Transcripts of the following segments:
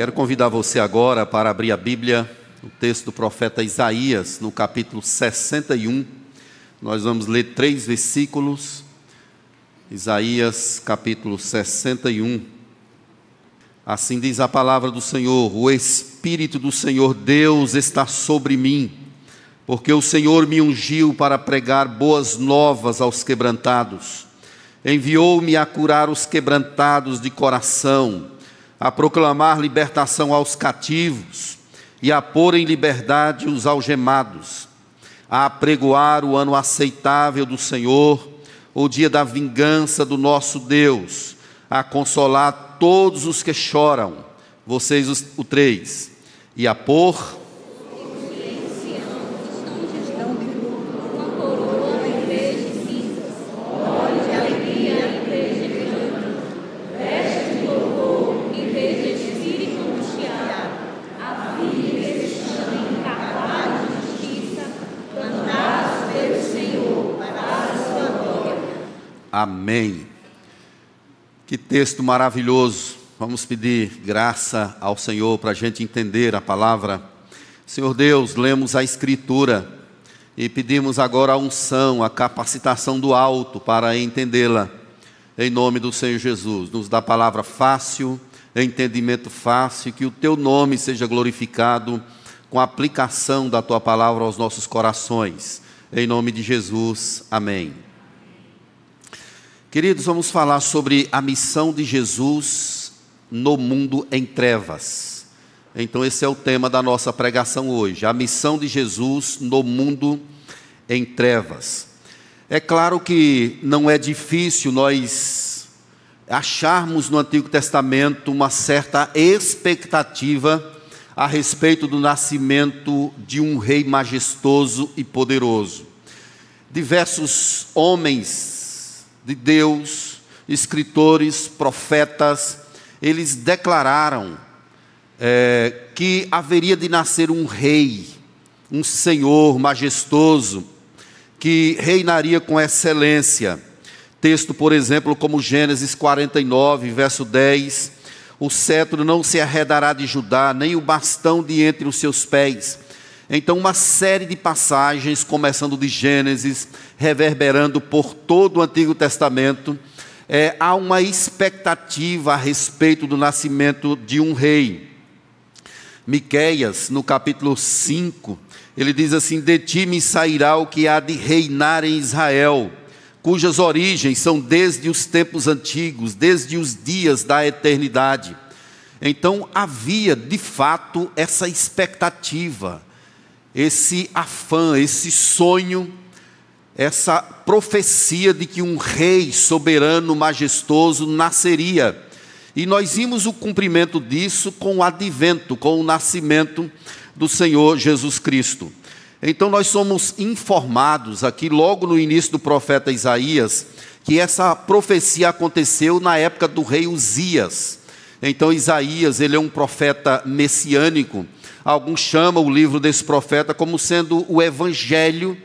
Quero convidar você agora para abrir a Bíblia, o texto do profeta Isaías, no capítulo 61. Nós vamos ler três versículos. Isaías, capítulo 61. Assim diz a palavra do Senhor: O Espírito do Senhor Deus está sobre mim, porque o Senhor me ungiu para pregar boas novas aos quebrantados. Enviou-me a curar os quebrantados de coração a proclamar libertação aos cativos e a pôr em liberdade os algemados, a apregoar o ano aceitável do Senhor, o dia da vingança do nosso Deus, a consolar todos os que choram, vocês os, o três, e a pôr Amém. Que texto maravilhoso. Vamos pedir graça ao Senhor para a gente entender a palavra. Senhor Deus, lemos a Escritura e pedimos agora a unção, a capacitação do alto para entendê-la. Em nome do Senhor Jesus, nos dá palavra fácil, entendimento fácil, que o teu nome seja glorificado com a aplicação da tua palavra aos nossos corações. Em nome de Jesus, amém. Queridos, vamos falar sobre a missão de Jesus no mundo em trevas. Então, esse é o tema da nossa pregação hoje: a missão de Jesus no mundo em trevas. É claro que não é difícil nós acharmos no Antigo Testamento uma certa expectativa a respeito do nascimento de um rei majestoso e poderoso. Diversos homens de Deus, escritores, profetas, eles declararam é, que haveria de nascer um rei, um senhor majestoso, que reinaria com excelência. Texto, por exemplo, como Gênesis 49, verso 10: O cetro não se arredará de Judá, nem o bastão de entre os seus pés então, uma série de passagens, começando de Gênesis, reverberando por todo o Antigo Testamento, é, há uma expectativa a respeito do nascimento de um rei. Miqueias, no capítulo 5, ele diz assim: De ti me sairá o que há de reinar em Israel, cujas origens são desde os tempos antigos, desde os dias da eternidade. Então havia, de fato, essa expectativa esse afã, esse sonho, essa profecia de que um rei soberano, majestoso nasceria. E nós vimos o cumprimento disso com o advento, com o nascimento do Senhor Jesus Cristo. Então nós somos informados aqui logo no início do profeta Isaías que essa profecia aconteceu na época do rei Uzias. Então Isaías, ele é um profeta messiânico Alguns chamam o livro desse profeta como sendo o evangelho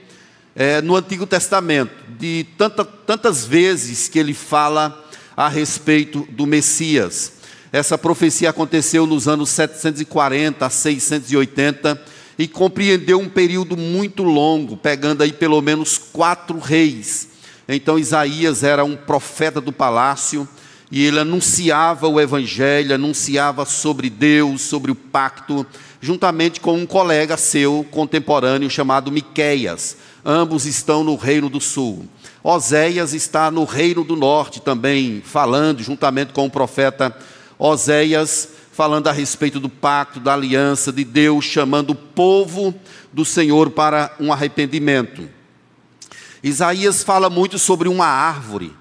é, no Antigo Testamento, de tanta, tantas vezes que ele fala a respeito do Messias. Essa profecia aconteceu nos anos 740 a 680 e compreendeu um período muito longo, pegando aí pelo menos quatro reis. Então Isaías era um profeta do palácio e ele anunciava o evangelho, anunciava sobre Deus, sobre o pacto, juntamente com um colega seu contemporâneo chamado Miqueias. Ambos estão no Reino do Sul. Oséias está no Reino do Norte também, falando juntamente com o profeta Oséias, falando a respeito do pacto, da aliança de Deus, chamando o povo do Senhor para um arrependimento. Isaías fala muito sobre uma árvore,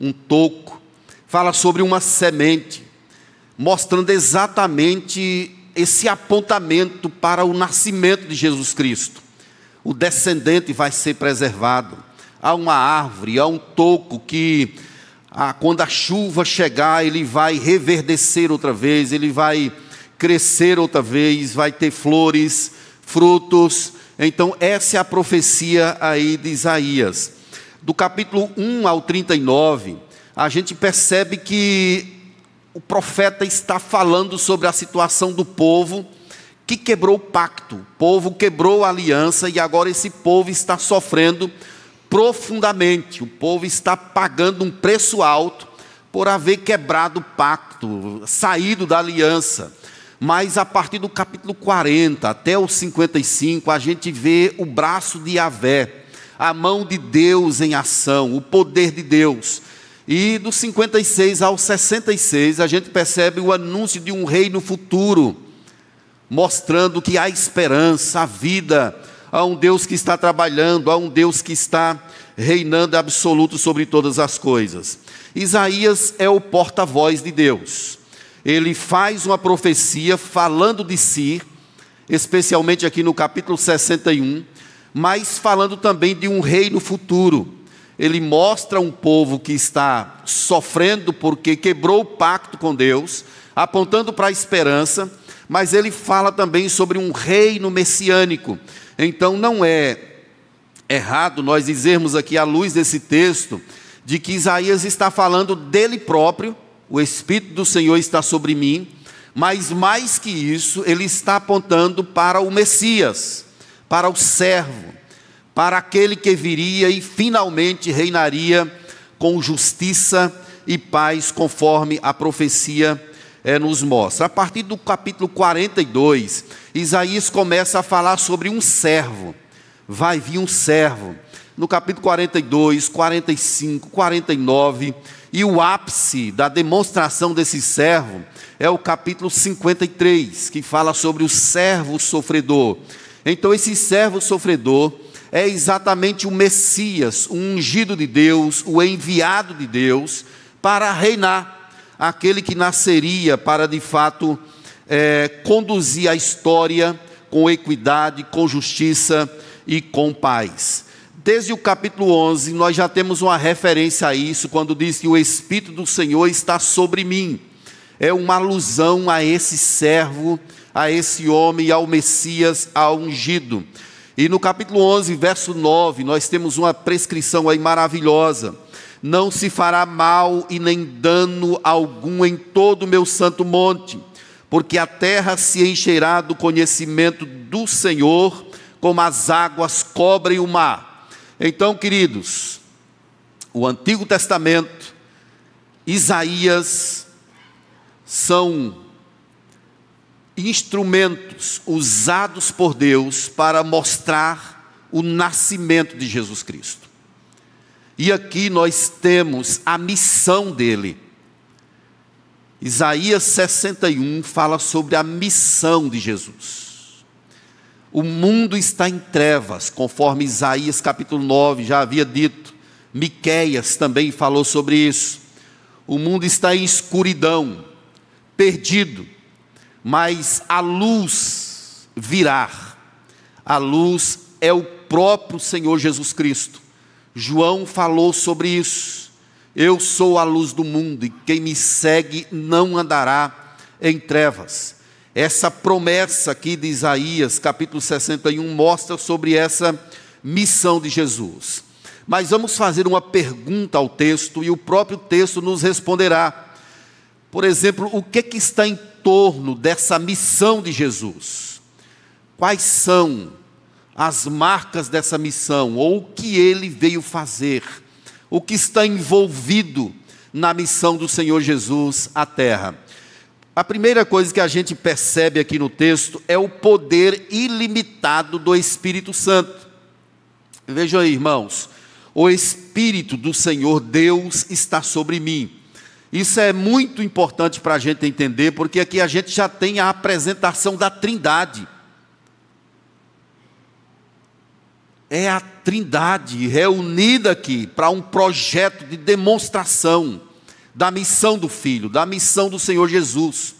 um toco, fala sobre uma semente, mostrando exatamente esse apontamento para o nascimento de Jesus Cristo. O descendente vai ser preservado. Há uma árvore, há um toco que, ah, quando a chuva chegar, ele vai reverdecer outra vez, ele vai crescer outra vez, vai ter flores, frutos. Então, essa é a profecia aí de Isaías. Do capítulo 1 ao 39, a gente percebe que o profeta está falando sobre a situação do povo que quebrou o pacto. O povo quebrou a aliança e agora esse povo está sofrendo profundamente. O povo está pagando um preço alto por haver quebrado o pacto, saído da aliança. Mas a partir do capítulo 40 até o 55, a gente vê o braço de Yahvé, a mão de Deus em ação, o poder de Deus. E do 56 ao 66, a gente percebe o anúncio de um reino futuro, mostrando que há esperança, há vida, há um Deus que está trabalhando, há um Deus que está reinando absoluto sobre todas as coisas. Isaías é o porta-voz de Deus ele faz uma profecia falando de si, especialmente aqui no capítulo 61, mas falando também de um reino futuro. Ele mostra um povo que está sofrendo porque quebrou o pacto com Deus, apontando para a esperança, mas ele fala também sobre um reino messiânico. Então não é errado nós dizermos aqui, à luz desse texto, de que Isaías está falando dele próprio o Espírito do Senhor está sobre mim, mas mais que isso, ele está apontando para o Messias, para o servo, para aquele que viria e finalmente reinaria com justiça e paz, conforme a profecia é, nos mostra. A partir do capítulo 42, Isaías começa a falar sobre um servo. Vai vir um servo. No capítulo 42, 45, 49 e o ápice da demonstração desse servo é o capítulo 53, que fala sobre o servo sofredor. Então, esse servo sofredor é exatamente o Messias, o ungido de Deus, o enviado de Deus para reinar, aquele que nasceria para de fato é, conduzir a história com equidade, com justiça e com paz. Desde o capítulo 11, nós já temos uma referência a isso, quando diz que o Espírito do Senhor está sobre mim. É uma alusão a esse servo, a esse homem, ao Messias, ao ungido. E no capítulo 11, verso 9, nós temos uma prescrição aí maravilhosa. Não se fará mal e nem dano algum em todo o meu santo monte, porque a terra se encherá do conhecimento do Senhor, como as águas cobrem o mar. Então, queridos, o Antigo Testamento, Isaías, são instrumentos usados por Deus para mostrar o nascimento de Jesus Cristo. E aqui nós temos a missão dele. Isaías 61 fala sobre a missão de Jesus. O mundo está em trevas, conforme Isaías capítulo 9 já havia dito. Miqueias também falou sobre isso. O mundo está em escuridão, perdido, mas a luz virá. A luz é o próprio Senhor Jesus Cristo. João falou sobre isso. Eu sou a luz do mundo e quem me segue não andará em trevas. Essa promessa aqui de Isaías, capítulo 61, mostra sobre essa missão de Jesus. Mas vamos fazer uma pergunta ao texto e o próprio texto nos responderá. Por exemplo, o que, que está em torno dessa missão de Jesus? Quais são as marcas dessa missão ou o que ele veio fazer? O que está envolvido na missão do Senhor Jesus à terra? A primeira coisa que a gente percebe aqui no texto é o poder ilimitado do Espírito Santo. Vejam aí, irmãos, o Espírito do Senhor Deus está sobre mim. Isso é muito importante para a gente entender, porque aqui a gente já tem a apresentação da Trindade. É a Trindade reunida aqui para um projeto de demonstração da missão do Filho, da missão do Senhor Jesus.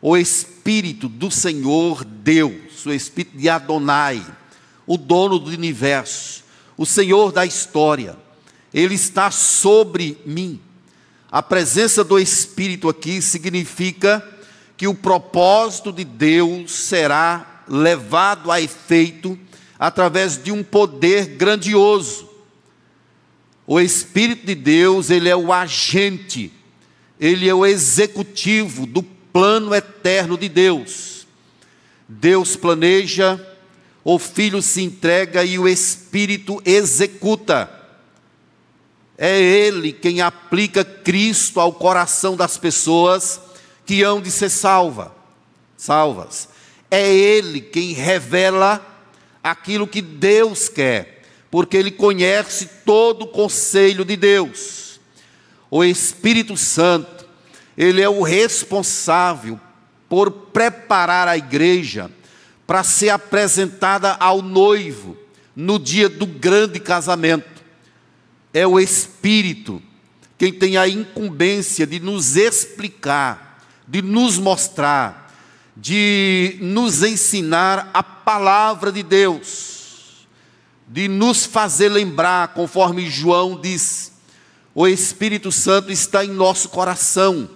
O Espírito do Senhor Deus, o Espírito de Adonai, o dono do universo, o Senhor da história, Ele está sobre mim. A presença do Espírito aqui significa que o propósito de Deus será levado a efeito através de um poder grandioso o Espírito de Deus, ele é o agente, ele é o executivo do plano eterno de Deus. Deus planeja, o Filho se entrega e o Espírito executa. É Ele quem aplica Cristo ao coração das pessoas que hão de ser salva, salvas. É Ele quem revela aquilo que Deus quer, porque Ele conhece todo o conselho de Deus. O Espírito Santo, Ele é o responsável por preparar a igreja para ser apresentada ao noivo no dia do grande casamento. É o Espírito quem tem a incumbência de nos explicar, de nos mostrar, de nos ensinar a palavra de Deus, de nos fazer lembrar, conforme João diz, o Espírito Santo está em nosso coração.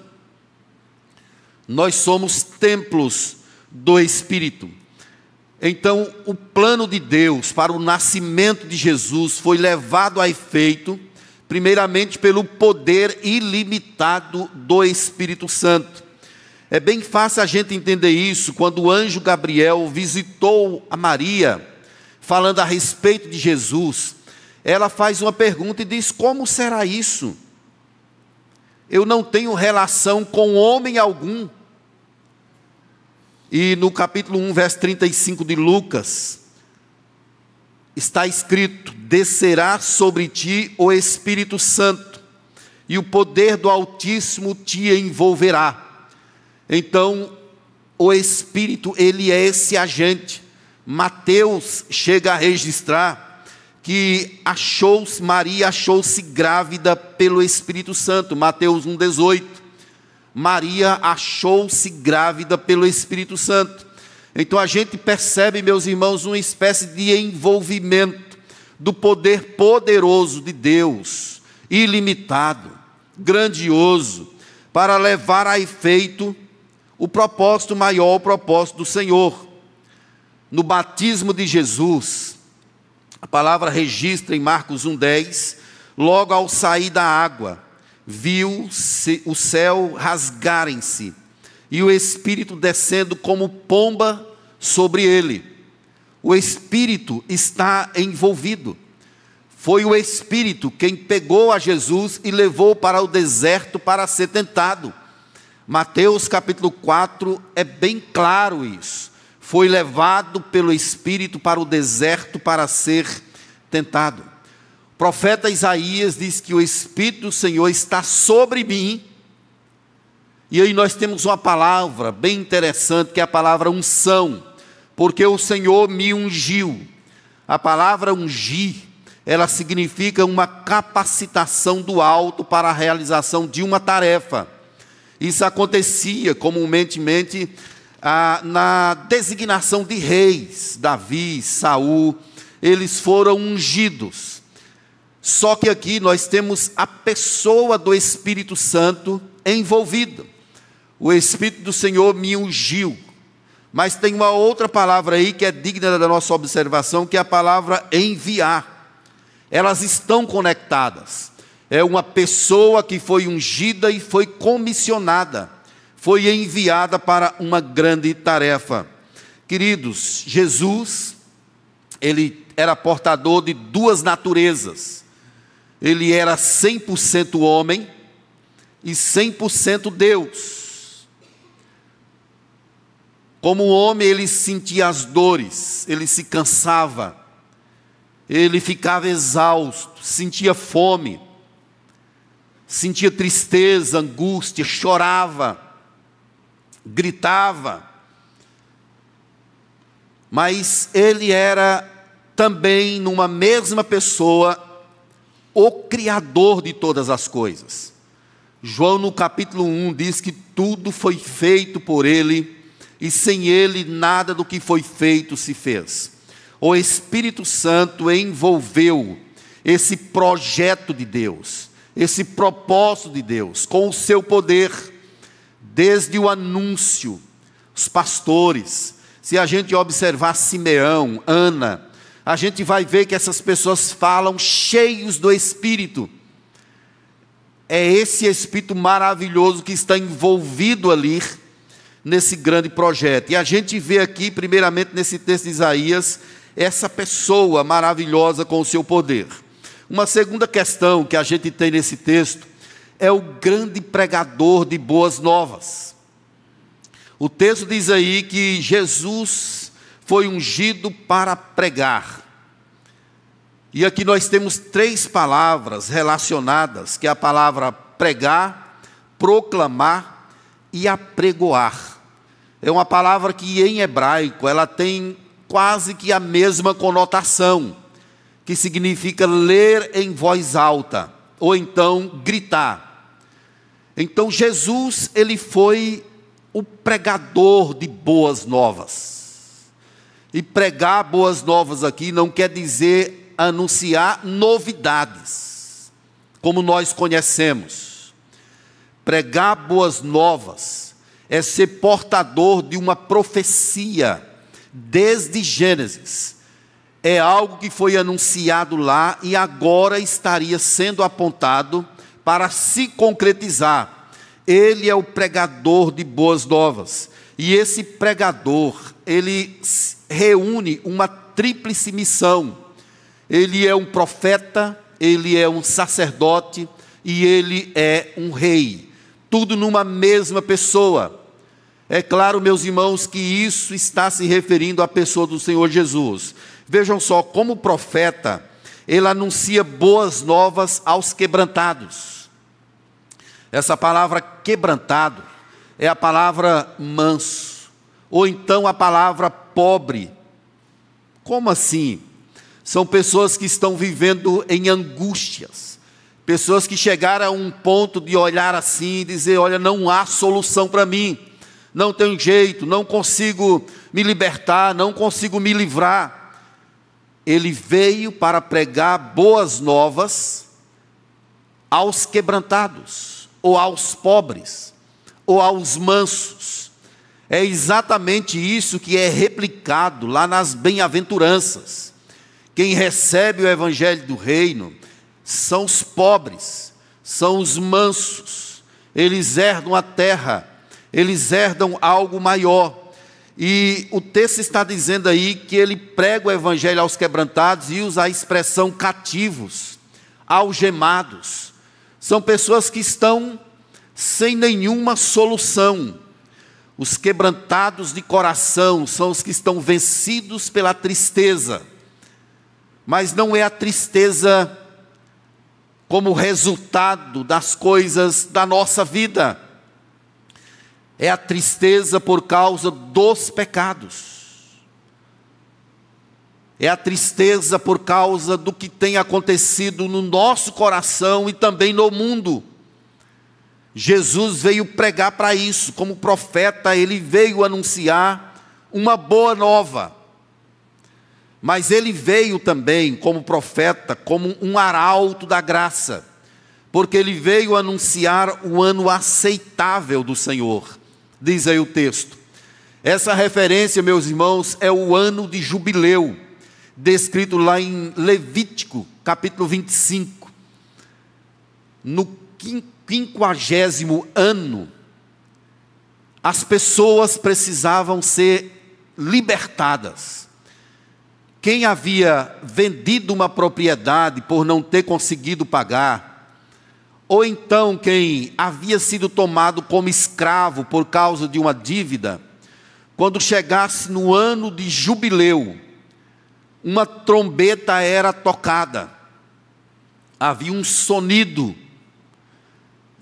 Nós somos templos do Espírito. Então, o plano de Deus para o nascimento de Jesus foi levado a efeito, primeiramente pelo poder ilimitado do Espírito Santo. É bem fácil a gente entender isso quando o anjo Gabriel visitou a Maria, falando a respeito de Jesus. Ela faz uma pergunta e diz: Como será isso? Eu não tenho relação com homem algum. E no capítulo 1, verso 35 de Lucas, está escrito: Descerá sobre ti o Espírito Santo, e o poder do Altíssimo te envolverá então, o Espírito, ele é esse agente. Mateus chega a registrar que achou-se, Maria achou-se grávida pelo Espírito Santo. Mateus 1,18. Maria achou-se grávida pelo Espírito Santo. Então a gente percebe, meus irmãos, uma espécie de envolvimento do poder poderoso de Deus, ilimitado, grandioso, para levar a efeito o propósito maior, o propósito do Senhor. No batismo de Jesus, a palavra registra em Marcos 1,10, logo ao sair da água, viu o céu rasgarem-se e o Espírito descendo como pomba sobre ele. O Espírito está envolvido. Foi o Espírito quem pegou a Jesus e levou para o deserto para ser tentado. Mateus capítulo 4 é bem claro isso. Foi levado pelo Espírito para o deserto para ser tentado. Profeta Isaías diz que o Espírito do Senhor está sobre mim. E aí nós temos uma palavra bem interessante, que é a palavra unção, porque o Senhor me ungiu. A palavra ungir, ela significa uma capacitação do alto para a realização de uma tarefa. Isso acontecia comumente ah, na designação de reis, Davi, Saul, eles foram ungidos. Só que aqui nós temos a pessoa do Espírito Santo envolvida. O Espírito do Senhor me ungiu. Mas tem uma outra palavra aí que é digna da nossa observação, que é a palavra enviar. Elas estão conectadas é uma pessoa que foi ungida e foi comissionada, foi enviada para uma grande tarefa. Queridos, Jesus, ele era portador de duas naturezas. Ele era 100% homem e 100% Deus. Como homem, ele sentia as dores, ele se cansava, ele ficava exausto, sentia fome sentia tristeza, angústia, chorava, gritava. Mas ele era também, numa mesma pessoa, o Criador de todas as coisas. João, no capítulo 1, diz que tudo foi feito por ele, e sem ele nada do que foi feito se fez. O Espírito Santo envolveu esse projeto de Deus esse propósito de Deus, com o seu poder, desde o anúncio, os pastores. Se a gente observar Simeão, Ana, a gente vai ver que essas pessoas falam cheios do Espírito. é esse espírito maravilhoso que está envolvido ali nesse grande projeto. E a gente vê aqui, primeiramente, nesse texto de Isaías, essa pessoa maravilhosa com o seu poder. Uma segunda questão que a gente tem nesse texto é o grande pregador de boas novas. O texto diz aí que Jesus foi ungido para pregar. E aqui nós temos três palavras relacionadas, que é a palavra pregar, proclamar e apregoar. É uma palavra que em hebraico ela tem quase que a mesma conotação, que significa ler em voz alta ou então gritar. Então Jesus, ele foi o pregador de boas novas. E pregar boas novas aqui não quer dizer anunciar novidades, como nós conhecemos. Pregar boas novas é ser portador de uma profecia desde Gênesis. É algo que foi anunciado lá e agora estaria sendo apontado para se concretizar. Ele é o pregador de boas novas. E esse pregador, ele reúne uma tríplice missão. Ele é um profeta, ele é um sacerdote e ele é um rei. Tudo numa mesma pessoa. É claro, meus irmãos, que isso está se referindo à pessoa do Senhor Jesus. Vejam só, como profeta, ele anuncia boas novas aos quebrantados. Essa palavra quebrantado é a palavra manso, ou então a palavra pobre. Como assim? São pessoas que estão vivendo em angústias, pessoas que chegaram a um ponto de olhar assim e dizer: Olha, não há solução para mim não tenho jeito, não consigo me libertar, não consigo me livrar. Ele veio para pregar boas novas aos quebrantados, ou aos pobres, ou aos mansos. É exatamente isso que é replicado lá nas bem-aventuranças. Quem recebe o evangelho do reino são os pobres, são os mansos, eles herdam a terra eles herdam algo maior. E o texto está dizendo aí que ele prega o evangelho aos quebrantados e usa a expressão cativos, algemados. São pessoas que estão sem nenhuma solução. Os quebrantados de coração são os que estão vencidos pela tristeza. Mas não é a tristeza como resultado das coisas da nossa vida é a tristeza por causa dos pecados. É a tristeza por causa do que tem acontecido no nosso coração e também no mundo. Jesus veio pregar para isso, como profeta, ele veio anunciar uma boa nova. Mas ele veio também como profeta, como um arauto da graça, porque ele veio anunciar o ano aceitável do Senhor diz aí o texto. Essa referência, meus irmãos, é o ano de jubileu, descrito lá em Levítico, capítulo 25. No quinquagésimo ano, as pessoas precisavam ser libertadas. Quem havia vendido uma propriedade por não ter conseguido pagar, ou então quem havia sido tomado como escravo por causa de uma dívida, quando chegasse no ano de jubileu, uma trombeta era tocada, havia um sonido,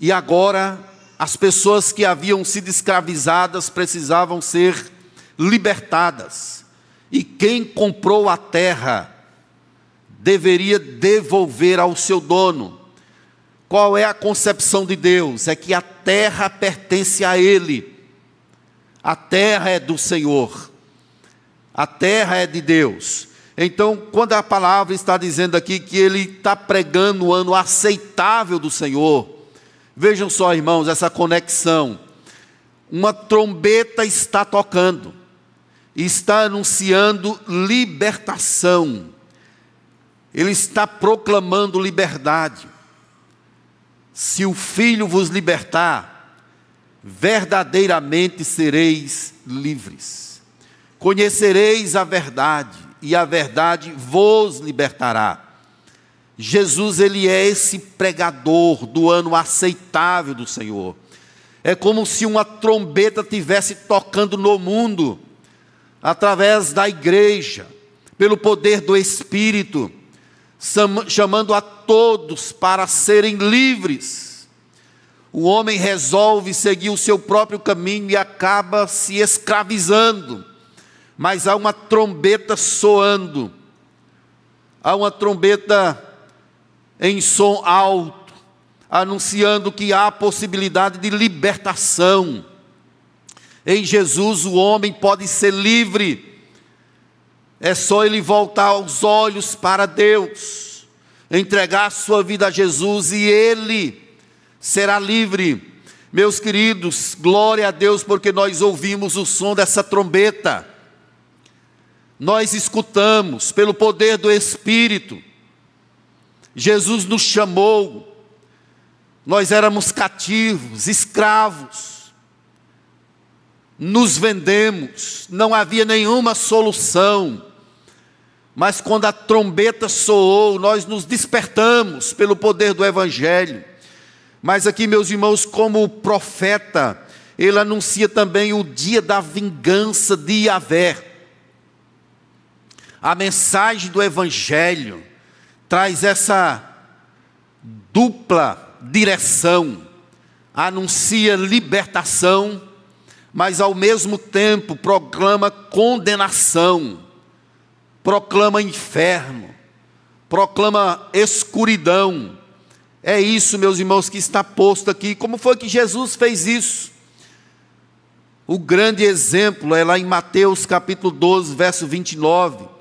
e agora as pessoas que haviam sido escravizadas precisavam ser libertadas, e quem comprou a terra deveria devolver ao seu dono. Qual é a concepção de Deus? É que a terra pertence a Ele, a terra é do Senhor, a terra é de Deus. Então, quando a palavra está dizendo aqui que Ele está pregando o ano aceitável do Senhor, vejam só, irmãos, essa conexão. Uma trombeta está tocando, está anunciando libertação, Ele está proclamando liberdade. Se o Filho vos libertar, verdadeiramente sereis livres. Conhecereis a verdade, e a verdade vos libertará. Jesus, ele é esse pregador do ano aceitável do Senhor. É como se uma trombeta tivesse tocando no mundo, através da igreja, pelo poder do Espírito, chamando a todos para serem livres. O homem resolve seguir o seu próprio caminho e acaba se escravizando, mas há uma trombeta soando, há uma trombeta em som alto anunciando que há possibilidade de libertação. Em Jesus o homem pode ser livre, é só ele voltar os olhos para Deus, entregar sua vida a Jesus e ele será livre. Meus queridos, glória a Deus, porque nós ouvimos o som dessa trombeta, nós escutamos pelo poder do Espírito. Jesus nos chamou, nós éramos cativos, escravos, nos vendemos, não havia nenhuma solução. Mas quando a trombeta soou, nós nos despertamos pelo poder do Evangelho. Mas aqui, meus irmãos, como profeta, ele anuncia também o dia da vingança de Yahvé. A mensagem do Evangelho traz essa dupla direção, anuncia libertação, mas ao mesmo tempo proclama condenação, proclama inferno, proclama escuridão. É isso, meus irmãos, que está posto aqui. Como foi que Jesus fez isso? O grande exemplo é lá em Mateus capítulo 12, verso 29,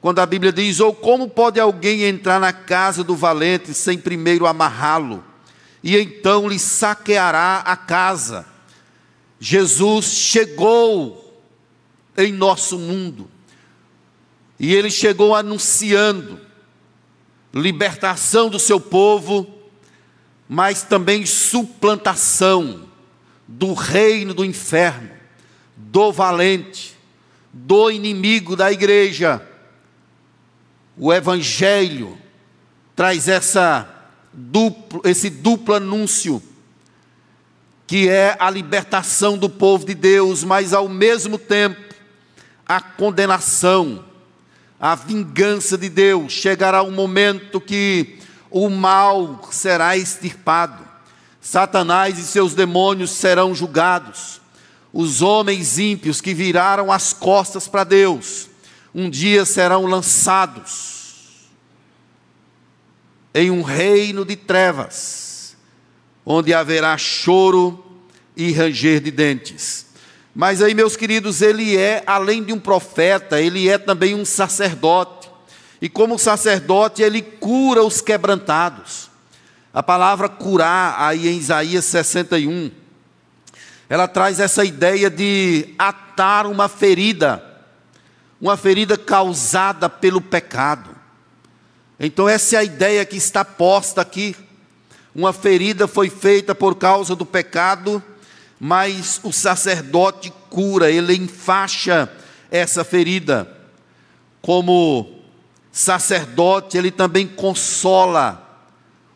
quando a Bíblia diz: Ou como pode alguém entrar na casa do valente sem primeiro amarrá-lo? e então lhe saqueará a casa. Jesus chegou em nosso mundo, e ele chegou anunciando libertação do seu povo, mas também suplantação do reino do inferno, do valente, do inimigo da igreja. O Evangelho traz essa duplo, esse duplo anúncio, que é a libertação do povo de Deus, mas ao mesmo tempo a condenação, a vingança de Deus. Chegará um momento que o mal será extirpado, Satanás e seus demônios serão julgados, os homens ímpios que viraram as costas para Deus, um dia serão lançados em um reino de trevas, onde haverá choro e ranger de dentes. Mas aí, meus queridos, ele é, além de um profeta, ele é também um sacerdote. E como sacerdote, ele cura os quebrantados. A palavra curar, aí em Isaías 61, ela traz essa ideia de atar uma ferida, uma ferida causada pelo pecado. Então, essa é a ideia que está posta aqui. Uma ferida foi feita por causa do pecado, mas o sacerdote cura, ele enfaixa essa ferida. Como sacerdote, ele também consola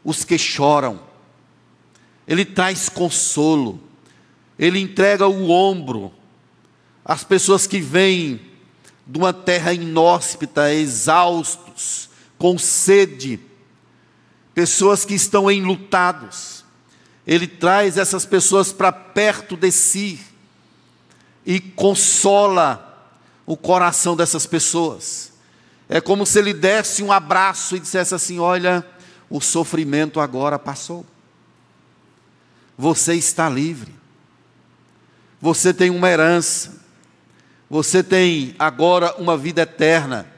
os que choram, ele traz consolo, ele entrega o ombro às pessoas que vêm de uma terra inóspita, exaustos, com sede, pessoas que estão enlutados. Ele traz essas pessoas para perto de si e consola o coração dessas pessoas. É como se ele desse um abraço e dissesse assim: Olha, o sofrimento agora passou. Você está livre. Você tem uma herança. Você tem agora uma vida eterna.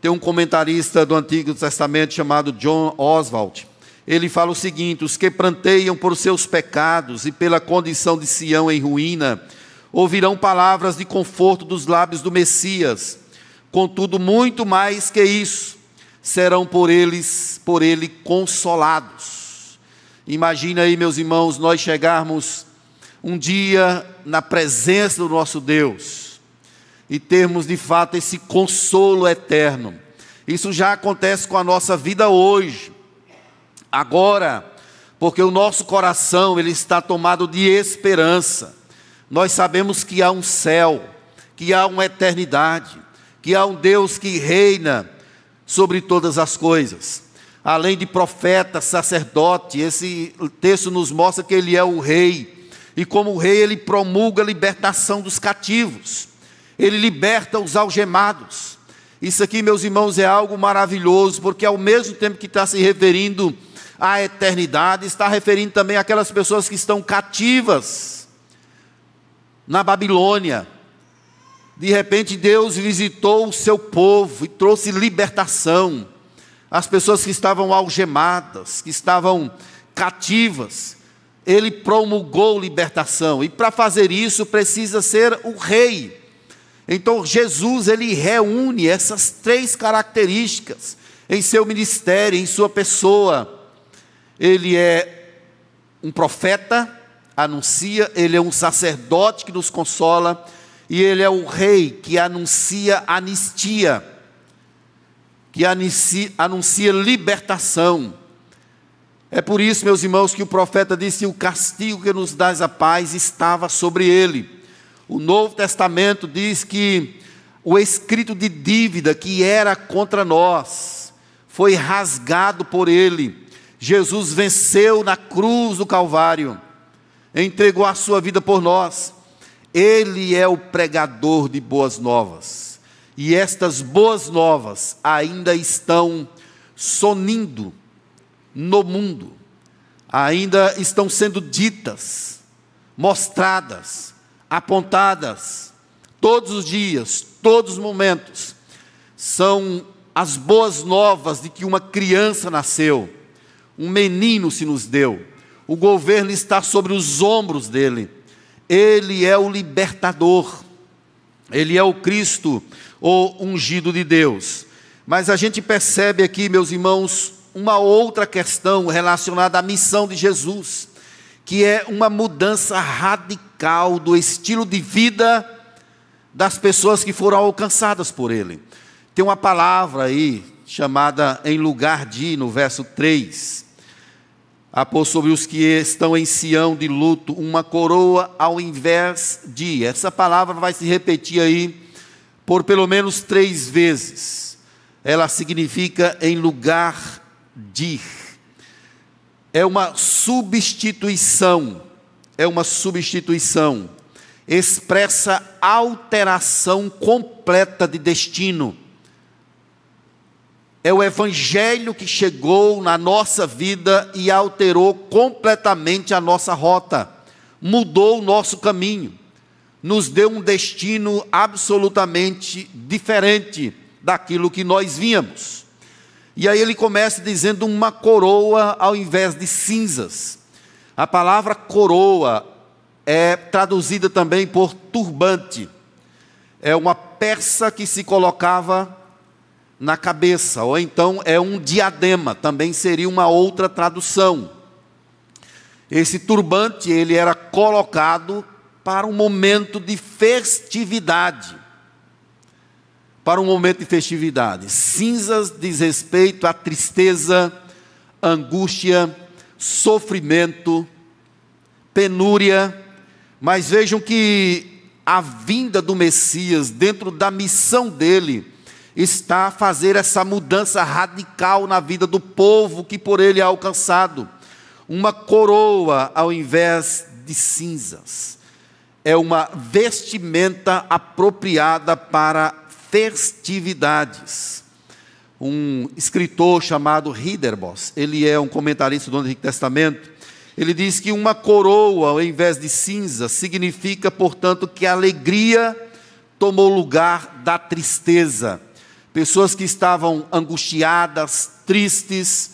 Tem um comentarista do Antigo Testamento chamado John Oswald. Ele fala o seguinte: os que pranteiam por seus pecados e pela condição de Sião em ruína, ouvirão palavras de conforto dos lábios do Messias. Contudo, muito mais que isso, serão por eles, por ele consolados. Imagina aí, meus irmãos, nós chegarmos um dia na presença do nosso Deus e termos de fato esse consolo eterno. Isso já acontece com a nossa vida hoje. Agora, porque o nosso coração ele está tomado de esperança. Nós sabemos que há um céu, que há uma eternidade, que há um Deus que reina sobre todas as coisas além de profeta, sacerdote, esse texto nos mostra que ele é o rei. E como rei, ele promulga a libertação dos cativos. Ele liberta os algemados. Isso aqui, meus irmãos, é algo maravilhoso, porque ao mesmo tempo que está se referindo à eternidade, está referindo também àquelas pessoas que estão cativas na Babilônia. De repente, Deus visitou o seu povo e trouxe libertação as pessoas que estavam algemadas, que estavam cativas. Ele promulgou libertação, e para fazer isso precisa ser o rei. Então Jesus ele reúne essas três características em seu ministério, em sua pessoa. Ele é um profeta, anuncia, ele é um sacerdote que nos consola, e ele é o rei que anuncia anistia que anuncia, anuncia libertação. É por isso, meus irmãos, que o profeta disse: o castigo que nos dás a paz estava sobre ele. O Novo Testamento diz que o escrito de dívida que era contra nós foi rasgado por ele. Jesus venceu na cruz do Calvário, entregou a sua vida por nós. Ele é o pregador de boas novas. E estas boas novas ainda estão sonindo no mundo, ainda estão sendo ditas, mostradas, apontadas, todos os dias, todos os momentos. São as boas novas de que uma criança nasceu, um menino se nos deu, o governo está sobre os ombros dele, ele é o libertador, ele é o Cristo, o ungido de Deus. Mas a gente percebe aqui, meus irmãos, uma outra questão relacionada à missão de Jesus, que é uma mudança radical do estilo de vida das pessoas que foram alcançadas por ele. Tem uma palavra aí chamada em lugar de, no verso 3, após sobre os que estão em Sião de luto, uma coroa ao invés de. Essa palavra vai se repetir aí por pelo menos três vezes. Ela significa em lugar de. É uma substituição. É uma substituição. Expressa alteração completa de destino. É o Evangelho que chegou na nossa vida e alterou completamente a nossa rota, mudou o nosso caminho nos deu um destino absolutamente diferente daquilo que nós víamos. E aí ele começa dizendo uma coroa ao invés de cinzas. A palavra coroa é traduzida também por turbante. É uma peça que se colocava na cabeça, ou então é um diadema, também seria uma outra tradução. Esse turbante ele era colocado para um momento de festividade. Para um momento de festividade. Cinzas diz respeito à tristeza, angústia, sofrimento, penúria. Mas vejam que a vinda do Messias, dentro da missão dele, está a fazer essa mudança radical na vida do povo que por ele é alcançado. Uma coroa ao invés de cinzas é uma vestimenta apropriada para festividades. Um escritor chamado Riderbos, ele é um comentarista do Antigo Testamento, ele diz que uma coroa ao invés de cinza significa, portanto, que a alegria tomou lugar da tristeza. Pessoas que estavam angustiadas, tristes,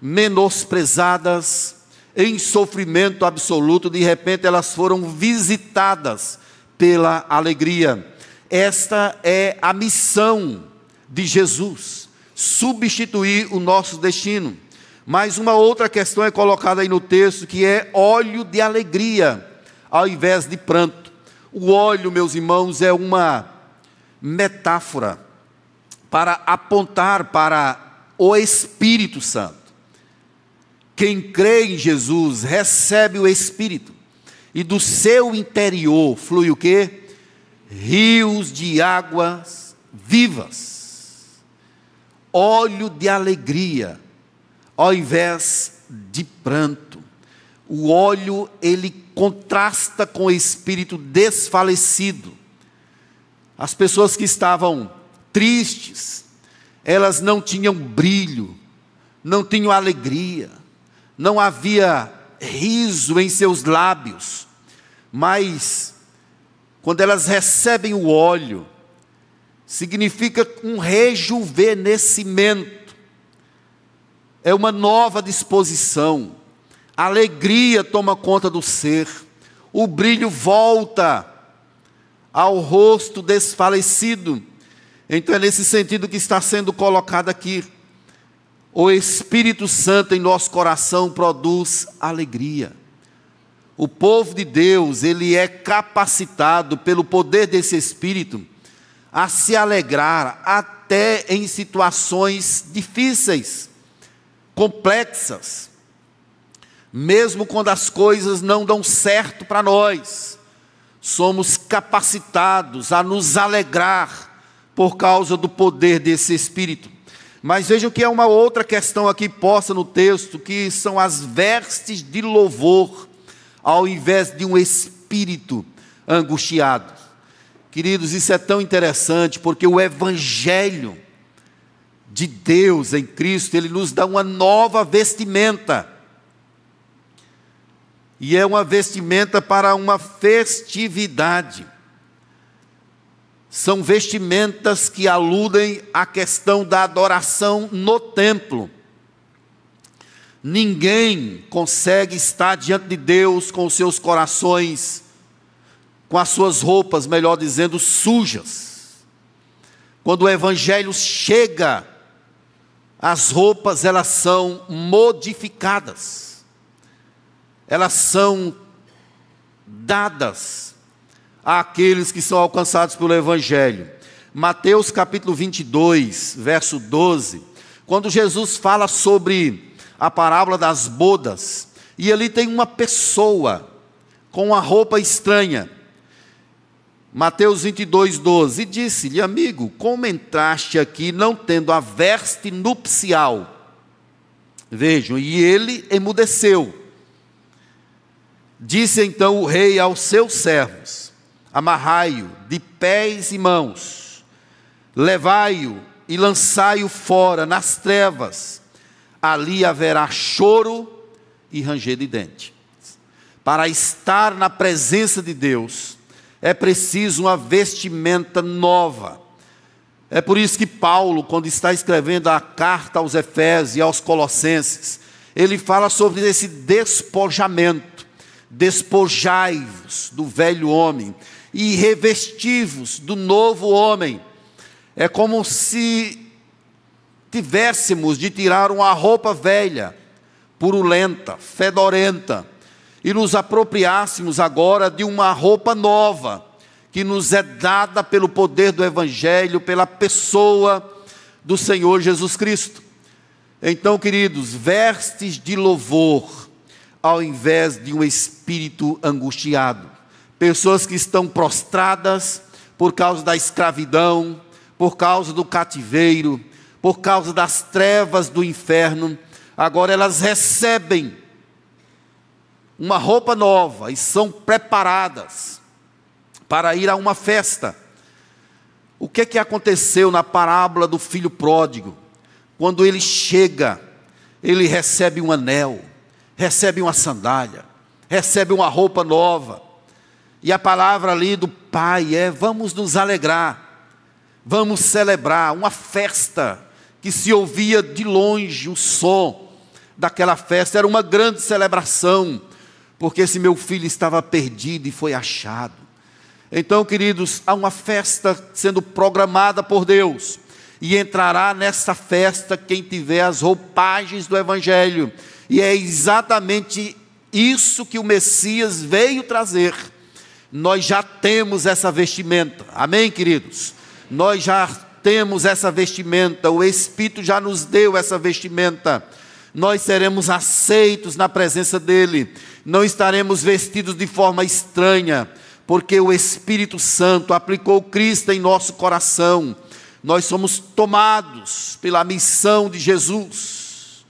menosprezadas, em sofrimento absoluto, de repente elas foram visitadas pela alegria. Esta é a missão de Jesus: substituir o nosso destino, Mas uma outra questão é colocada aí no texto que é óleo de alegria, ao invés de pranto. O óleo, meus irmãos, é uma metáfora para apontar para o Espírito Santo. Quem crê em Jesus recebe o Espírito, e do seu interior flui o que? Rios de águas vivas, óleo de alegria, ao invés de pranto. O óleo, ele contrasta com o espírito desfalecido. As pessoas que estavam tristes, elas não tinham brilho, não tinham alegria, não havia riso em seus lábios, mas quando elas recebem o óleo, significa um rejuvenescimento, é uma nova disposição, a alegria toma conta do ser, o brilho volta ao rosto desfalecido. Então é nesse sentido que está sendo colocado aqui. O Espírito Santo em nosso coração produz alegria. O povo de Deus, ele é capacitado pelo poder desse Espírito a se alegrar até em situações difíceis, complexas, mesmo quando as coisas não dão certo para nós, somos capacitados a nos alegrar por causa do poder desse Espírito. Mas vejam que é uma outra questão aqui posta no texto, que são as vestes de louvor, ao invés de um espírito angustiado. Queridos, isso é tão interessante, porque o Evangelho de Deus em Cristo, ele nos dá uma nova vestimenta e é uma vestimenta para uma festividade. São vestimentas que aludem à questão da adoração no templo. Ninguém consegue estar diante de Deus com os seus corações, com as suas roupas, melhor dizendo, sujas. Quando o evangelho chega, as roupas elas são modificadas elas são dadas àqueles que são alcançados pelo Evangelho. Mateus capítulo 22, verso 12, quando Jesus fala sobre a parábola das bodas, e ali tem uma pessoa com uma roupa estranha. Mateus 22, 12, e disse-lhe, amigo, como entraste aqui não tendo a veste nupcial? Vejam, e ele emudeceu. Disse então o rei aos seus servos: Amarrai-o de pés e mãos, levai-o e lançai-o fora nas trevas, ali haverá choro e ranger de dente. Para estar na presença de Deus, é preciso uma vestimenta nova. É por isso que Paulo, quando está escrevendo a carta aos Efésios e aos Colossenses, ele fala sobre esse despojamento despojai-vos do velho homem e revestivos do novo homem. É como se tivéssemos de tirar uma roupa velha, purulenta, fedorenta, e nos apropriássemos agora de uma roupa nova, que nos é dada pelo poder do Evangelho, pela pessoa do Senhor Jesus Cristo. Então, queridos, vestes de louvor, ao invés de um espírito angustiado. Pessoas que estão prostradas por causa da escravidão, por causa do cativeiro, por causa das trevas do inferno, agora elas recebem uma roupa nova e são preparadas para ir a uma festa. O que é que aconteceu na parábola do filho pródigo? Quando ele chega, ele recebe um anel recebe uma sandália, recebe uma roupa nova. E a palavra ali do Pai é: vamos nos alegrar, vamos celebrar uma festa que se ouvia de longe o som daquela festa, era uma grande celebração, porque esse meu filho estava perdido e foi achado. Então, queridos, há uma festa sendo programada por Deus, e entrará nessa festa quem tiver as roupagens do Evangelho. E é exatamente isso que o Messias veio trazer. Nós já temos essa vestimenta, amém, queridos? Nós já temos essa vestimenta, o Espírito já nos deu essa vestimenta. Nós seremos aceitos na presença dEle, não estaremos vestidos de forma estranha, porque o Espírito Santo aplicou Cristo em nosso coração. Nós somos tomados pela missão de Jesus,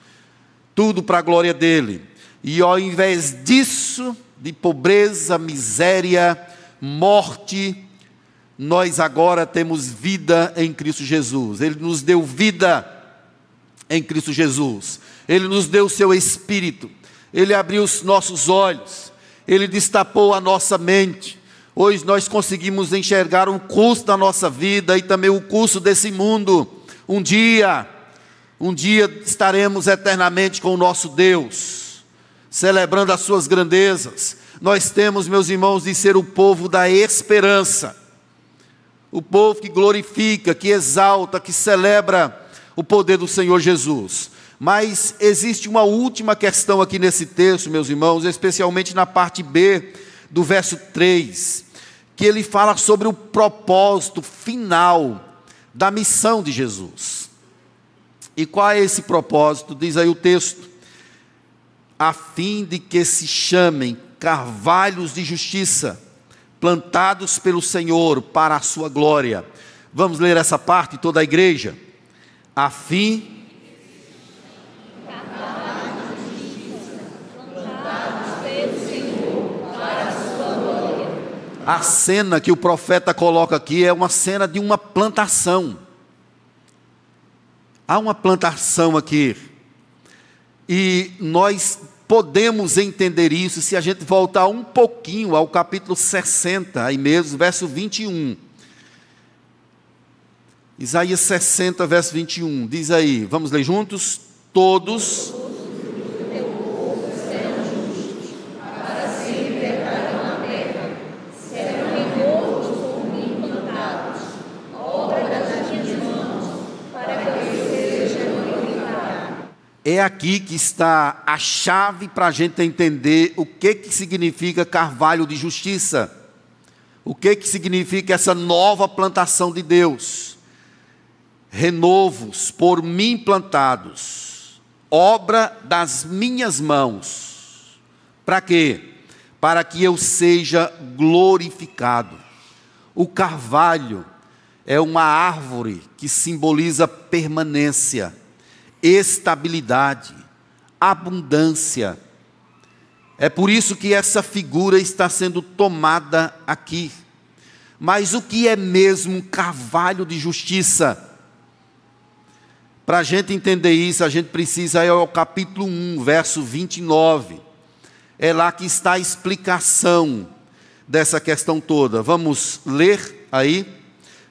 tudo para a glória dEle. E ao invés disso, de pobreza, miséria, morte, nós agora temos vida em Cristo Jesus. Ele nos deu vida em Cristo Jesus. Ele nos deu o seu espírito. Ele abriu os nossos olhos. Ele destapou a nossa mente. Hoje nós conseguimos enxergar o curso da nossa vida e também o curso desse mundo. Um dia, um dia estaremos eternamente com o nosso Deus, celebrando as suas grandezas. Nós temos, meus irmãos, de ser o povo da esperança o povo que glorifica, que exalta, que celebra o poder do Senhor Jesus. Mas existe uma última questão aqui nesse texto, meus irmãos, especialmente na parte B do verso 3, que ele fala sobre o propósito final da missão de Jesus. E qual é esse propósito? Diz aí o texto: a fim de que se chamem carvalhos de justiça plantados pelo Senhor para a sua glória. Vamos ler essa parte, toda a igreja. A fim A cena que o profeta coloca aqui é uma cena de uma plantação. Há uma plantação aqui. E nós podemos entender isso se a gente voltar um pouquinho ao capítulo 60, aí mesmo, verso 21. Isaías 60, verso 21, diz aí, vamos ler juntos? Todos É aqui que está a chave para a gente entender o que, que significa carvalho de justiça. O que, que significa essa nova plantação de Deus. Renovos por mim plantados, obra das minhas mãos. Para quê? Para que eu seja glorificado. O carvalho é uma árvore que simboliza permanência estabilidade, abundância. É por isso que essa figura está sendo tomada aqui. Mas o que é mesmo carvalho de justiça? Para a gente entender isso, a gente precisa ir ao capítulo 1, verso 29. É lá que está a explicação dessa questão toda. Vamos ler aí?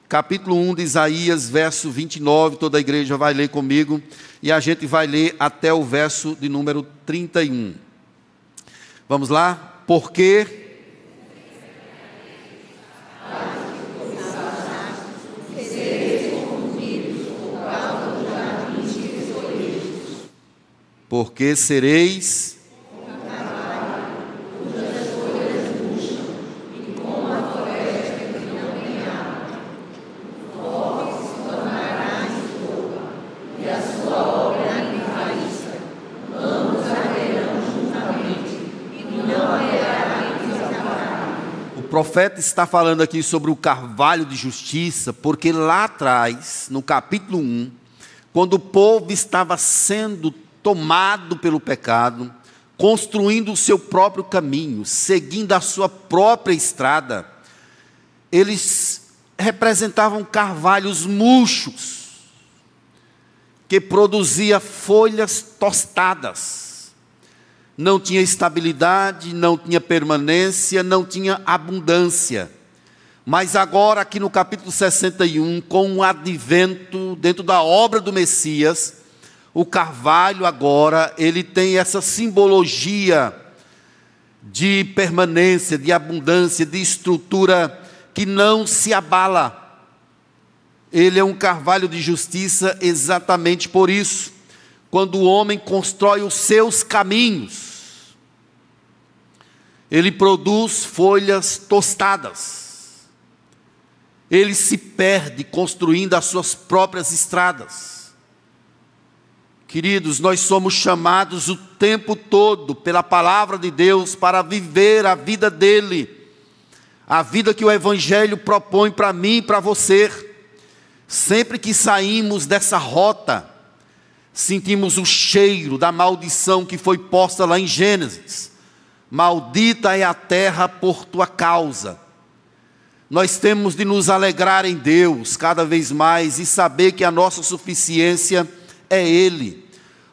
Capítulo 1 de Isaías, verso 29, toda a igreja vai ler comigo, e a gente vai ler até o verso de número 31. Vamos lá? Porque. Porque sereis profeta está falando aqui sobre o carvalho de justiça, porque lá atrás, no capítulo 1, quando o povo estava sendo tomado pelo pecado, construindo o seu próprio caminho, seguindo a sua própria estrada, eles representavam carvalhos murchos, que produzia folhas tostadas não tinha estabilidade, não tinha permanência, não tinha abundância. Mas agora, aqui no capítulo 61, com o advento, dentro da obra do Messias, o carvalho agora, ele tem essa simbologia de permanência, de abundância, de estrutura que não se abala. Ele é um carvalho de justiça exatamente por isso. Quando o homem constrói os seus caminhos, ele produz folhas tostadas. Ele se perde construindo as suas próprias estradas. Queridos, nós somos chamados o tempo todo pela palavra de Deus para viver a vida dele, a vida que o Evangelho propõe para mim e para você. Sempre que saímos dessa rota, sentimos o cheiro da maldição que foi posta lá em Gênesis. Maldita é a terra por tua causa. Nós temos de nos alegrar em Deus cada vez mais e saber que a nossa suficiência é Ele.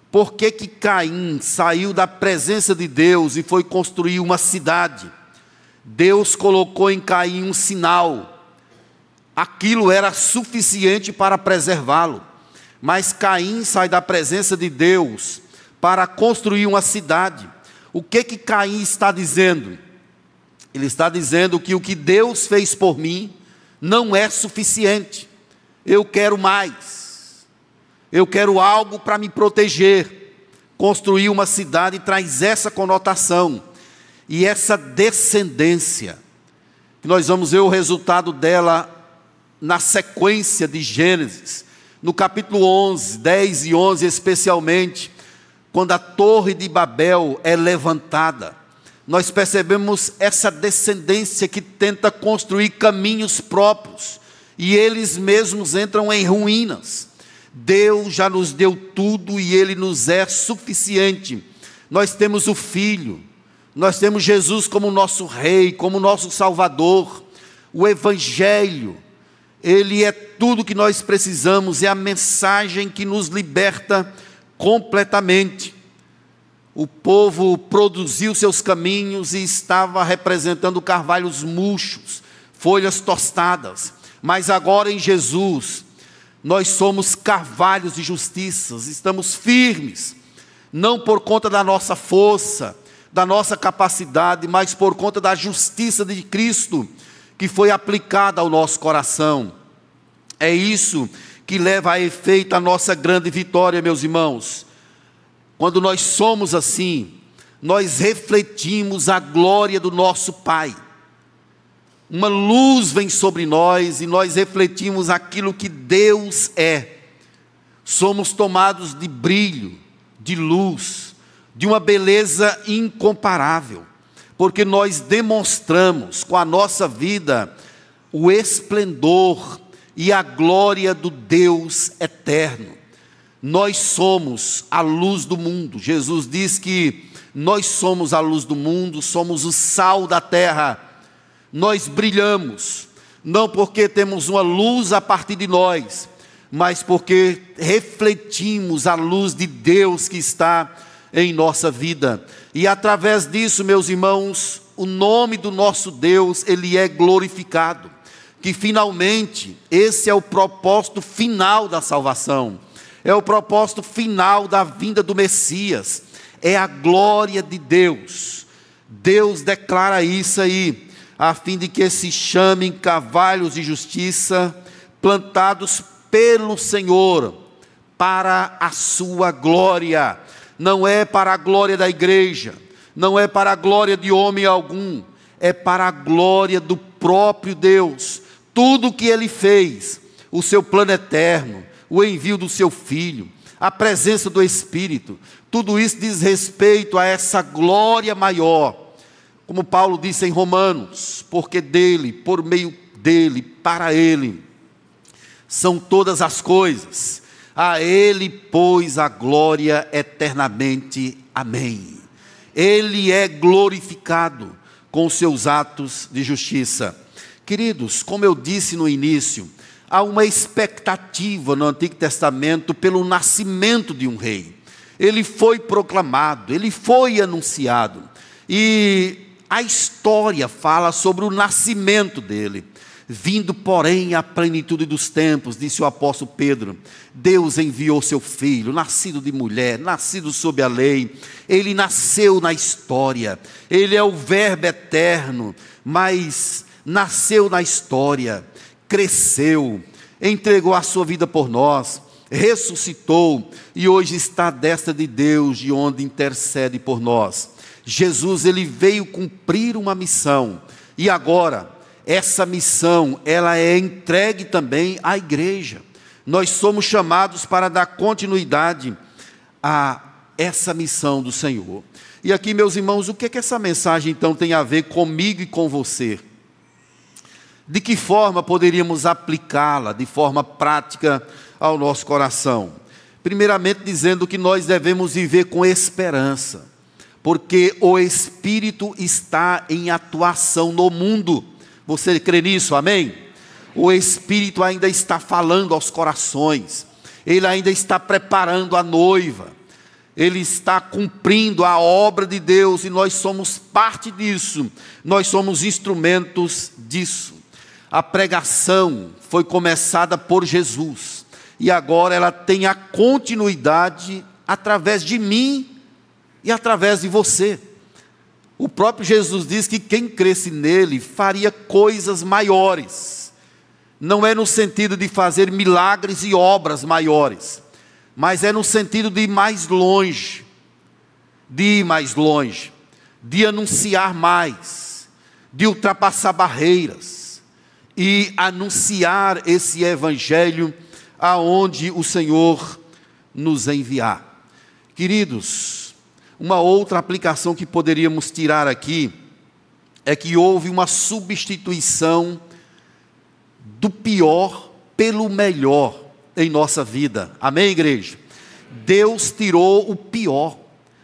Por que, que Caim saiu da presença de Deus e foi construir uma cidade? Deus colocou em Caim um sinal. Aquilo era suficiente para preservá-lo. Mas Caim sai da presença de Deus para construir uma cidade. O que que Caim está dizendo? Ele está dizendo que o que Deus fez por mim não é suficiente. Eu quero mais. Eu quero algo para me proteger. Construir uma cidade traz essa conotação e essa descendência. Nós vamos ver o resultado dela na sequência de Gênesis, no capítulo 11, 10 e 11 especialmente, quando a Torre de Babel é levantada. Nós percebemos essa descendência que tenta construir caminhos próprios e eles mesmos entram em ruínas. Deus já nos deu tudo e Ele nos é suficiente. Nós temos o Filho, nós temos Jesus como nosso Rei, como nosso Salvador, o Evangelho, Ele é tudo que nós precisamos, é a mensagem que nos liberta completamente. O povo produziu seus caminhos e estava representando carvalhos murchos, folhas tostadas, mas agora em Jesus, nós somos carvalhos de justiça, estamos firmes, não por conta da nossa força, da nossa capacidade, mas por conta da justiça de Cristo que foi aplicada ao nosso coração. É isso que leva a efeito a nossa grande vitória, meus irmãos. Quando nós somos assim, nós refletimos a glória do nosso Pai uma luz vem sobre nós e nós refletimos aquilo que Deus é. Somos tomados de brilho, de luz, de uma beleza incomparável, porque nós demonstramos com a nossa vida o esplendor e a glória do Deus eterno. Nós somos a luz do mundo. Jesus diz que nós somos a luz do mundo, somos o sal da terra nós brilhamos, não porque temos uma luz a partir de nós, mas porque refletimos a luz de Deus que está em nossa vida. E através disso, meus irmãos, o nome do nosso Deus, ele é glorificado. Que finalmente esse é o propósito final da salvação. É o propósito final da vinda do Messias. É a glória de Deus. Deus declara isso aí a fim de que se chamem cavalos de justiça, plantados pelo Senhor, para a sua glória. Não é para a glória da igreja, não é para a glória de homem algum, é para a glória do próprio Deus. Tudo o que ele fez, o seu plano eterno, o envio do seu filho, a presença do Espírito, tudo isso diz respeito a essa glória maior como Paulo disse em Romanos, porque dele, por meio dele, para ele, são todas as coisas. A ele, pois, a glória eternamente. Amém. Ele é glorificado com seus atos de justiça. Queridos, como eu disse no início, há uma expectativa no Antigo Testamento pelo nascimento de um rei. Ele foi proclamado, ele foi anunciado. E a história fala sobre o nascimento dele. Vindo, porém, à plenitude dos tempos, disse o apóstolo Pedro, Deus enviou seu filho, nascido de mulher, nascido sob a lei, ele nasceu na história, ele é o Verbo eterno, mas nasceu na história, cresceu, entregou a sua vida por nós, ressuscitou e hoje está à destra de Deus, de onde intercede por nós. Jesus ele veio cumprir uma missão e agora essa missão ela é entregue também à igreja. Nós somos chamados para dar continuidade a essa missão do Senhor. E aqui, meus irmãos, o que é que essa mensagem então tem a ver comigo e com você? De que forma poderíamos aplicá-la de forma prática ao nosso coração? Primeiramente, dizendo que nós devemos viver com esperança, porque o Espírito está em atuação no mundo. Você crê nisso? Amém? O Espírito ainda está falando aos corações, ele ainda está preparando a noiva, ele está cumprindo a obra de Deus e nós somos parte disso, nós somos instrumentos disso. A pregação foi começada por Jesus. E agora ela tem a continuidade através de mim e através de você. O próprio Jesus diz que quem cresce nele faria coisas maiores. Não é no sentido de fazer milagres e obras maiores, mas é no sentido de ir mais longe, de ir mais longe, de anunciar mais, de ultrapassar barreiras e anunciar esse evangelho aonde o Senhor nos enviar. Queridos, uma outra aplicação que poderíamos tirar aqui é que houve uma substituição do pior pelo melhor em nossa vida. Amém, igreja? Deus tirou o pior,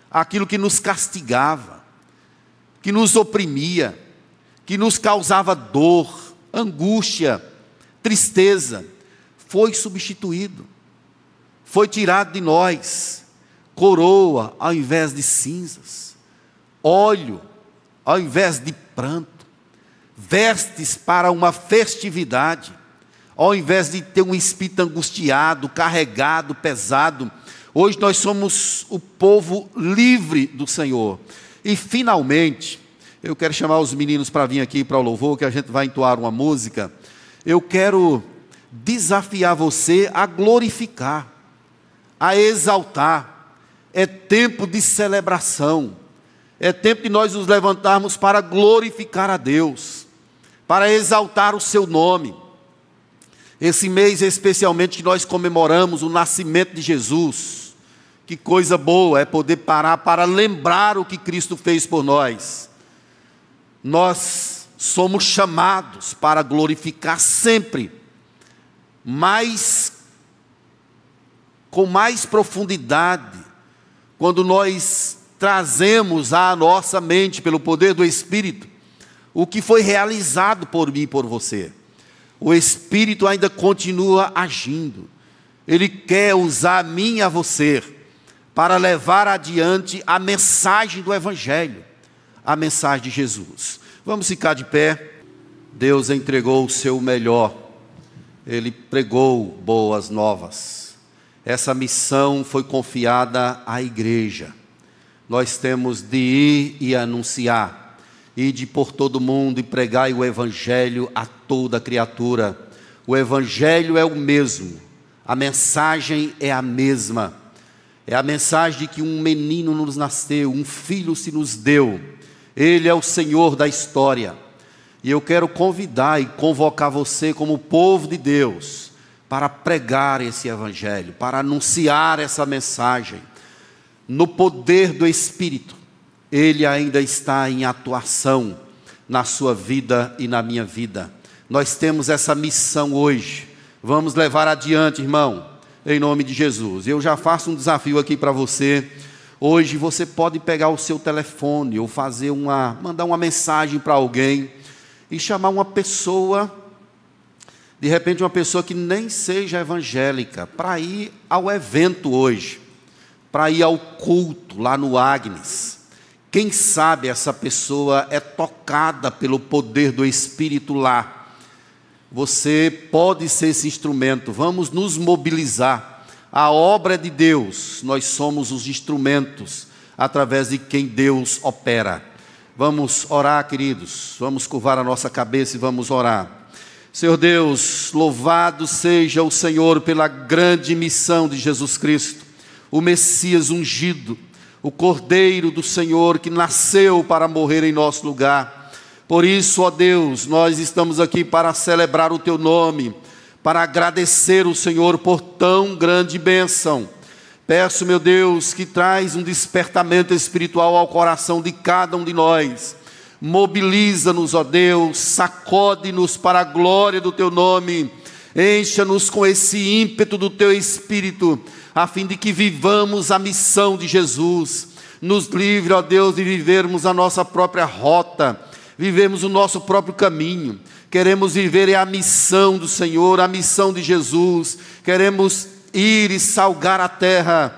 aquilo que nos castigava, que nos oprimia, que nos causava dor, angústia, tristeza, foi substituído, foi tirado de nós coroa ao invés de cinzas, óleo ao invés de pranto vestes para uma festividade, ao invés de ter um espírito angustiado, carregado, pesado. Hoje nós somos o povo livre do Senhor. E finalmente, eu quero chamar os meninos para vir aqui para o louvor, que a gente vai entoar uma música. Eu quero desafiar você a glorificar, a exaltar. É tempo de celebração. É tempo de nós nos levantarmos para glorificar a Deus para exaltar o seu nome. Esse mês, especialmente, que nós comemoramos o nascimento de Jesus. Que coisa boa é poder parar para lembrar o que Cristo fez por nós. Nós somos chamados para glorificar sempre, mais com mais profundidade, quando nós trazemos à nossa mente, pelo poder do Espírito, o que foi realizado por mim e por você. O Espírito ainda continua agindo. Ele quer usar a mim e a você para levar adiante a mensagem do Evangelho, a mensagem de Jesus. Vamos ficar de pé. Deus entregou o seu melhor. Ele pregou boas novas. Essa missão foi confiada à igreja. Nós temos de ir e anunciar Ide por todo mundo e pregai o Evangelho a toda criatura. O Evangelho é o mesmo, a mensagem é a mesma. É a mensagem de que um menino nos nasceu, um filho se nos deu. Ele é o Senhor da história. E eu quero convidar e convocar você, como povo de Deus, para pregar esse Evangelho, para anunciar essa mensagem, no poder do Espírito ele ainda está em atuação na sua vida e na minha vida. Nós temos essa missão hoje. Vamos levar adiante, irmão, em nome de Jesus. Eu já faço um desafio aqui para você. Hoje você pode pegar o seu telefone ou fazer uma, mandar uma mensagem para alguém e chamar uma pessoa, de repente uma pessoa que nem seja evangélica, para ir ao evento hoje, para ir ao culto lá no Agnes quem sabe essa pessoa é tocada pelo poder do Espírito lá. Você pode ser esse instrumento. Vamos nos mobilizar. A obra de Deus, nós somos os instrumentos através de quem Deus opera. Vamos orar, queridos. Vamos curvar a nossa cabeça e vamos orar. Senhor Deus, louvado seja o Senhor pela grande missão de Jesus Cristo, o Messias ungido, o Cordeiro do Senhor que nasceu para morrer em nosso lugar. Por isso, ó Deus, nós estamos aqui para celebrar o Teu nome, para agradecer o Senhor por tão grande bênção. Peço, meu Deus, que traz um despertamento espiritual ao coração de cada um de nós Mobiliza-nos, ó Deus, sacode-nos para a glória do teu nome, encha-nos com esse ímpeto do teu espírito, a fim de que vivamos a missão de Jesus. Nos livre, ó Deus, de vivermos a nossa própria rota, vivemos o nosso próprio caminho. Queremos viver a missão do Senhor, a missão de Jesus. Queremos ir e salgar a terra.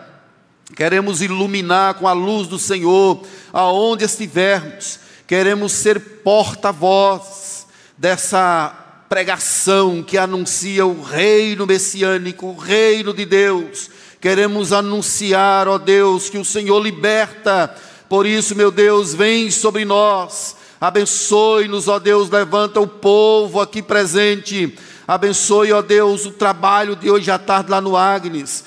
Queremos iluminar com a luz do Senhor aonde estivermos queremos ser porta-voz dessa pregação que anuncia o reino messiânico, o reino de Deus. Queremos anunciar, ó Deus, que o Senhor liberta. Por isso, meu Deus, vem sobre nós. Abençoe-nos, ó Deus, levanta o povo aqui presente. Abençoe, ó Deus, o trabalho de hoje à tarde lá no Agnes.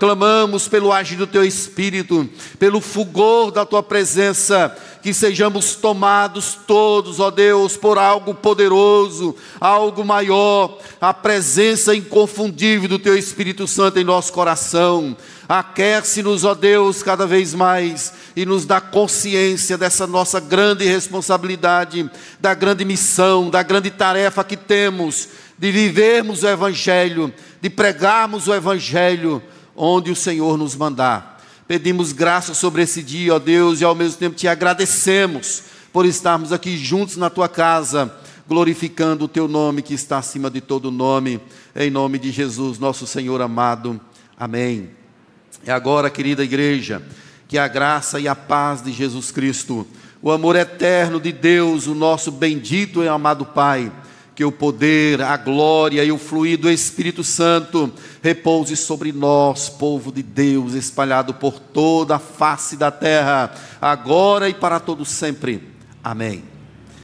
Clamamos pelo agir do teu espírito, pelo fulgor da tua presença que sejamos tomados todos, ó Deus, por algo poderoso, algo maior, a presença inconfundível do Teu Espírito Santo em nosso coração. Aquece-nos, ó Deus, cada vez mais e nos dá consciência dessa nossa grande responsabilidade, da grande missão, da grande tarefa que temos de vivermos o Evangelho, de pregarmos o Evangelho onde o Senhor nos mandar. Pedimos graça sobre esse dia, ó Deus, e ao mesmo tempo te agradecemos por estarmos aqui juntos na tua casa, glorificando o teu nome que está acima de todo nome, em nome de Jesus, nosso Senhor amado. Amém. E agora, querida igreja, que a graça e a paz de Jesus Cristo, o amor eterno de Deus, o nosso bendito e amado Pai, que o poder, a glória e o fluir do Espírito Santo repouse sobre nós, povo de Deus, espalhado por toda a face da terra, agora e para todo sempre. Amém.